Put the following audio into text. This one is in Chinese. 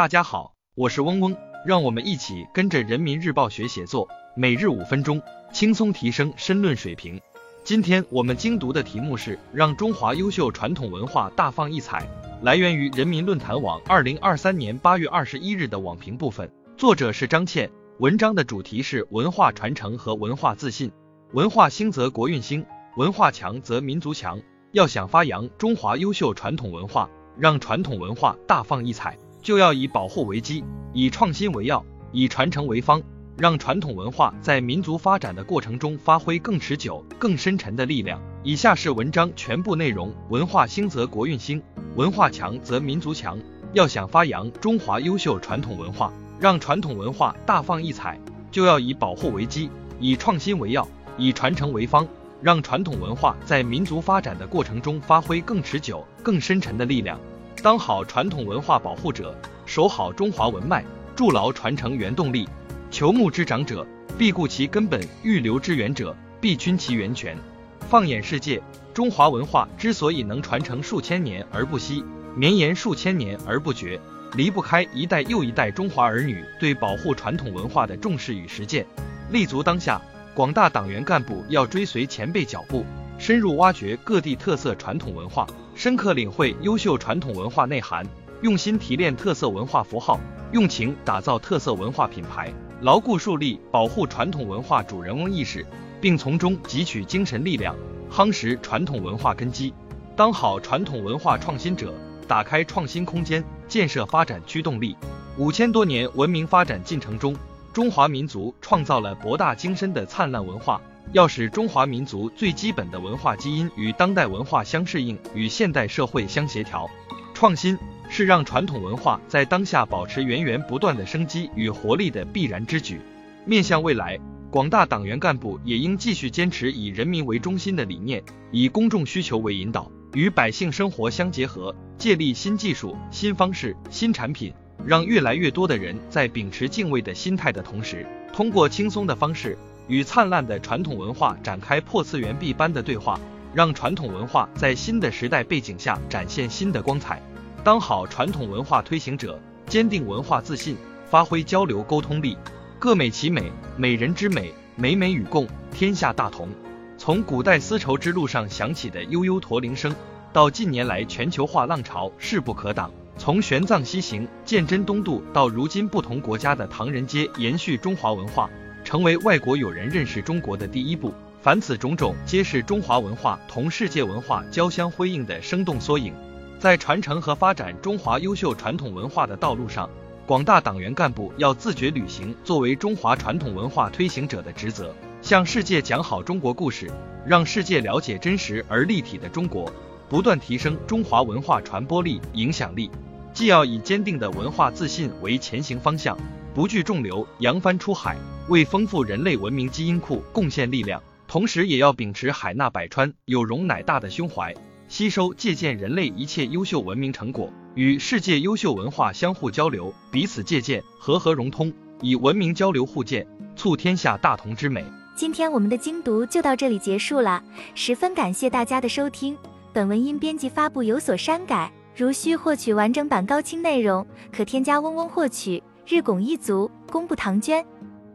大家好，我是嗡嗡，让我们一起跟着人民日报学写作，每日五分钟，轻松提升申论水平。今天我们精读的题目是让中华优秀传统文化大放异彩，来源于人民论坛网二零二三年八月二十一日的网评部分，作者是张倩，文章的主题是文化传承和文化自信。文化兴则国运兴，文化强则民族强。要想发扬中华优秀传统文化，让传统文化大放异彩。就要以保护为基，以创新为要，以传承为方，让传统文化在民族发展的过程中发挥更持久、更深沉的力量。以下是文章全部内容：文化兴则国运兴，文化强则民族强。要想发扬中华优秀传统文化，让传统文化大放异彩，就要以保护为基，以创新为要，以传承为方，让传统文化在民族发展的过程中发挥更持久、更深沉的力量。当好传统文化保护者，守好中华文脉，筑牢传承原动力。求木之长者，必固其根本；欲留之源者，必均其源泉。放眼世界，中华文化之所以能传承数千年而不息，绵延数千年而不绝，离不开一代又一代中华儿女对保护传统文化的重视与实践。立足当下，广大党员干部要追随前辈脚步，深入挖掘各地特色传统文化。深刻领会优秀传统文化内涵，用心提炼特色文化符号，用情打造特色文化品牌，牢固树立保护传统文化主人翁意识，并从中汲取精神力量，夯实传统文化根基，当好传统文化创新者，打开创新空间，建设发展驱动力。五千多年文明发展进程中，中华民族创造了博大精深的灿烂文化。要使中华民族最基本的文化基因与当代文化相适应，与现代社会相协调，创新是让传统文化在当下保持源源不断的生机与活力的必然之举。面向未来，广大党员干部也应继续坚持以人民为中心的理念，以公众需求为引导，与百姓生活相结合，借力新技术、新方式、新产品，让越来越多的人在秉持敬畏的心态的同时，通过轻松的方式。与灿烂的传统文化展开破次元壁般的对话，让传统文化在新的时代背景下展现新的光彩。当好传统文化推行者，坚定文化自信，发挥交流沟通力。各美其美，美人之美，美美与共，天下大同。从古代丝绸之路上响起的悠悠驼铃声，到近年来全球化浪潮势不可挡；从玄奘西行、鉴真东渡，到如今不同国家的唐人街延续中华文化。成为外国友人认识中国的第一步，凡此种种，皆是中华文化同世界文化交相辉映的生动缩影。在传承和发展中华优秀传统文化的道路上，广大党员干部要自觉履行作为中华传统文化推行者的职责，向世界讲好中国故事，让世界了解真实而立体的中国，不断提升中华文化传播力、影响力。既要以坚定的文化自信为前行方向。不惧众流，扬帆出海，为丰富人类文明基因库贡献力量；同时，也要秉持海纳百川、有容乃大的胸怀，吸收借鉴人类一切优秀文明成果，与世界优秀文化相互交流，彼此借鉴，和和融通，以文明交流互鉴，促天下大同之美。今天我们的精读就到这里结束了，十分感谢大家的收听。本文因编辑发布有所删改，如需获取完整版高清内容，可添加嗡嗡获取。日拱一卒，功不唐娟。